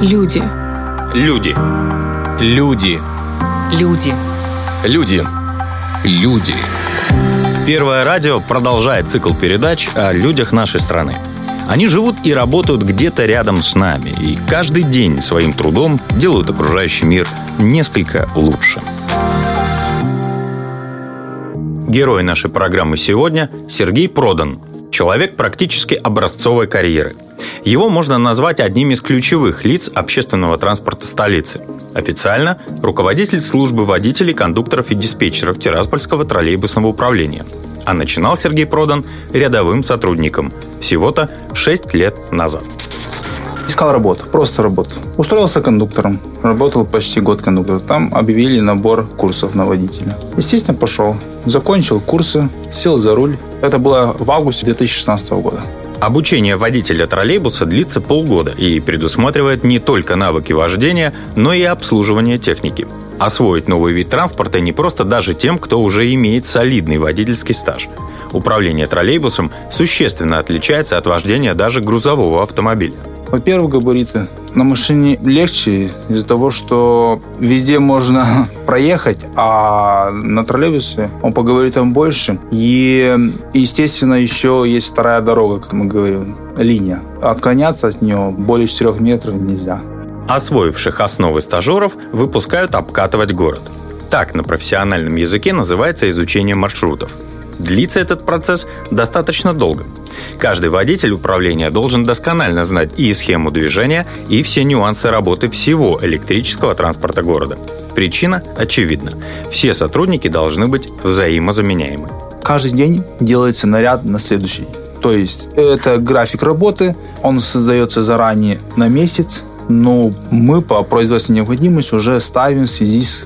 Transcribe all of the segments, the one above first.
Люди. Люди. Люди. Люди. Люди. Люди. Первое радио продолжает цикл передач о людях нашей страны. Они живут и работают где-то рядом с нами, и каждый день своим трудом делают окружающий мир несколько лучше. Герой нашей программы сегодня – Сергей Продан, человек практически образцовой карьеры – его можно назвать одним из ключевых лиц общественного транспорта столицы. Официально – руководитель службы водителей, кондукторов и диспетчеров Тираспольского троллейбусного управления. А начинал Сергей Продан рядовым сотрудником всего-то 6 лет назад. Искал работу, просто работу. Устроился кондуктором. Работал почти год кондуктором. Там объявили набор курсов на водителя. Естественно, пошел. Закончил курсы, сел за руль. Это было в августе 2016 года. Обучение водителя троллейбуса длится полгода и предусматривает не только навыки вождения, но и обслуживание техники. Освоить новый вид транспорта не просто даже тем, кто уже имеет солидный водительский стаж. Управление троллейбусом существенно отличается от вождения даже грузового автомобиля. Во-первых, габариты. На машине легче из-за того, что везде можно проехать, а на троллейбусе он по габаритам больше. И, естественно, еще есть вторая дорога, как мы говорим, линия. Отклоняться от нее более 4 метров нельзя. Освоивших основы стажеров выпускают обкатывать город. Так на профессиональном языке называется изучение маршрутов – Длится этот процесс достаточно долго. Каждый водитель управления должен досконально знать и схему движения, и все нюансы работы всего электрического транспорта города. Причина очевидна. Все сотрудники должны быть взаимозаменяемы. Каждый день делается наряд на следующий. То есть это график работы, он создается заранее на месяц, но мы по производственной необходимости уже ставим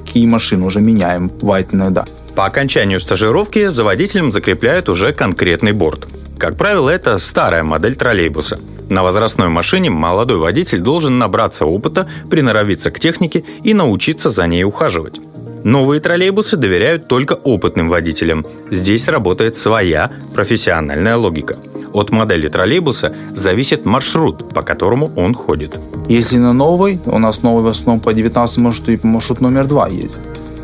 какие машины, уже меняем, бывает иногда. По окончанию стажировки за водителем закрепляют уже конкретный борт. Как правило, это старая модель троллейбуса. На возрастной машине молодой водитель должен набраться опыта, приноровиться к технике и научиться за ней ухаживать. Новые троллейбусы доверяют только опытным водителям. Здесь работает своя профессиональная логика. От модели троллейбуса зависит маршрут, по которому он ходит. Если на новый, у нас новый в основном по 19 маршруту и по маршрут номер 2 есть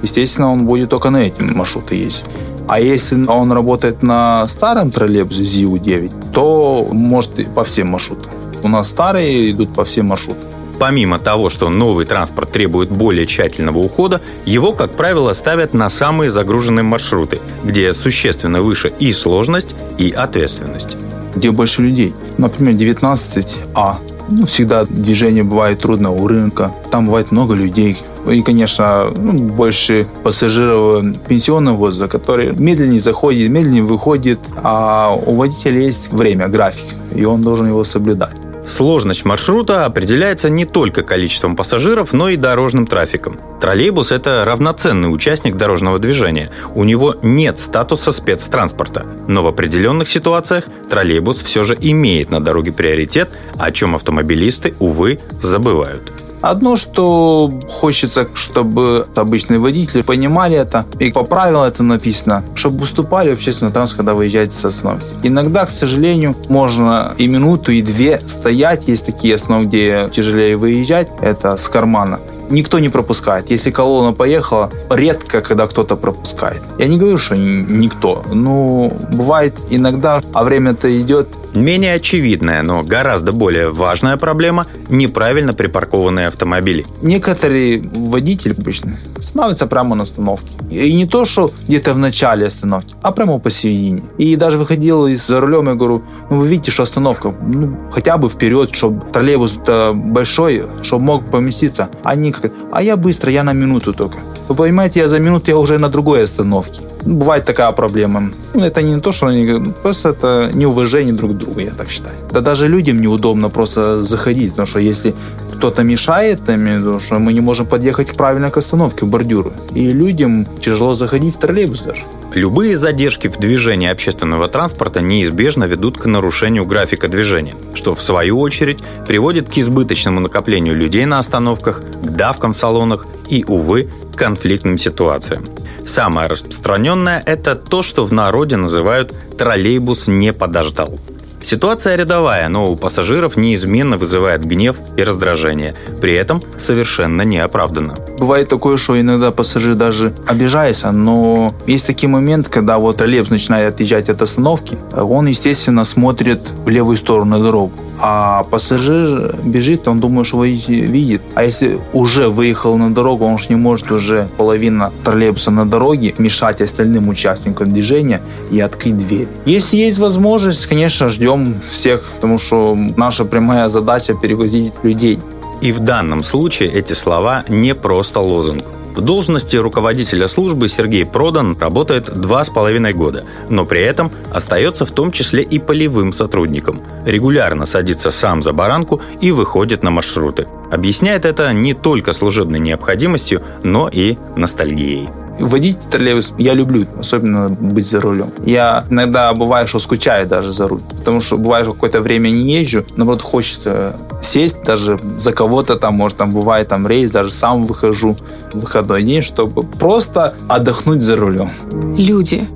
естественно, он будет только на эти маршруты ездить. А если он работает на старом троллейбусе ЗИУ-9, то может и по всем маршрутам. У нас старые идут по всем маршрутам. Помимо того, что новый транспорт требует более тщательного ухода, его, как правило, ставят на самые загруженные маршруты, где существенно выше и сложность, и ответственность. Где больше людей. Например, 19А. Ну, всегда движение бывает трудно у рынка. Там бывает много людей, и, конечно, ну, больше пассажиров пенсионного возраста, которые медленнее заходят, медленнее выходят, а у водителя есть время, график, и он должен его соблюдать. Сложность маршрута определяется не только количеством пассажиров, но и дорожным трафиком. Троллейбус – это равноценный участник дорожного движения. У него нет статуса спецтранспорта. Но в определенных ситуациях троллейбус все же имеет на дороге приоритет, о чем автомобилисты, увы, забывают. Одно, что хочется, чтобы обычные водители понимали это, и по правилам это написано, чтобы уступали общественный транспорт, когда выезжаете с остановки. Иногда, к сожалению, можно и минуту, и две стоять. Есть такие остановки, где тяжелее выезжать, это с кармана никто не пропускает. Если колонна поехала, редко, когда кто-то пропускает. Я не говорю, что никто, но бывает иногда, а время-то идет, Менее очевидная, но гораздо более важная проблема – неправильно припаркованные автомобили. Некоторые водители обычно становятся прямо на остановке. И не то, что где-то в начале остановки, а прямо посередине. И даже выходил из за рулем, и говорю, ну вы видите, что остановка, ну хотя бы вперед, чтобы троллейбус большой, чтобы мог поместиться. Они как, а я быстро, я на минуту только. Вы понимаете, я за минуту я уже на другой остановке. Ну, бывает такая проблема. Ну, это не то, что они... Просто это неуважение друг к другу, я так считаю. Да даже людям неудобно просто заходить, потому что если кто-то мешает, виду, что мы не можем подъехать правильно к остановке, к бордюру. И людям тяжело заходить в троллейбус даже. Любые задержки в движении общественного транспорта неизбежно ведут к нарушению графика движения, что в свою очередь приводит к избыточному накоплению людей на остановках, к давкам в салонах и, увы, к конфликтным ситуациям. Самое распространенное – это то, что в народе называют «троллейбус не подождал». Ситуация рядовая, но у пассажиров неизменно вызывает гнев и раздражение. При этом совершенно неоправданно. Бывает такое, что иногда пассажир даже обижается, но есть такие моменты, когда вот троллейбус начинает отъезжать от остановки, он, естественно, смотрит в левую сторону дорогу а пассажир бежит, он думает, что видит. А если уже выехал на дорогу, он же не может уже половина троллейбуса на дороге мешать остальным участникам движения и открыть дверь. Если есть возможность, конечно, ждем всех, потому что наша прямая задача перевозить людей. И в данном случае эти слова не просто лозунг. В должности руководителя службы Сергей Продан работает два с половиной года, но при этом остается в том числе и полевым сотрудником. Регулярно садится сам за баранку и выходит на маршруты. Объясняет это не только служебной необходимостью, но и ностальгией. Водить троллейбус я люблю, особенно быть за рулем. Я иногда бываю, что скучаю даже за руль, потому что бывает, что какое-то время не езжу, наоборот, хочется сесть даже за кого-то там, может, там бывает там рейс, даже сам выхожу в выходной день, чтобы просто отдохнуть за рулем. Люди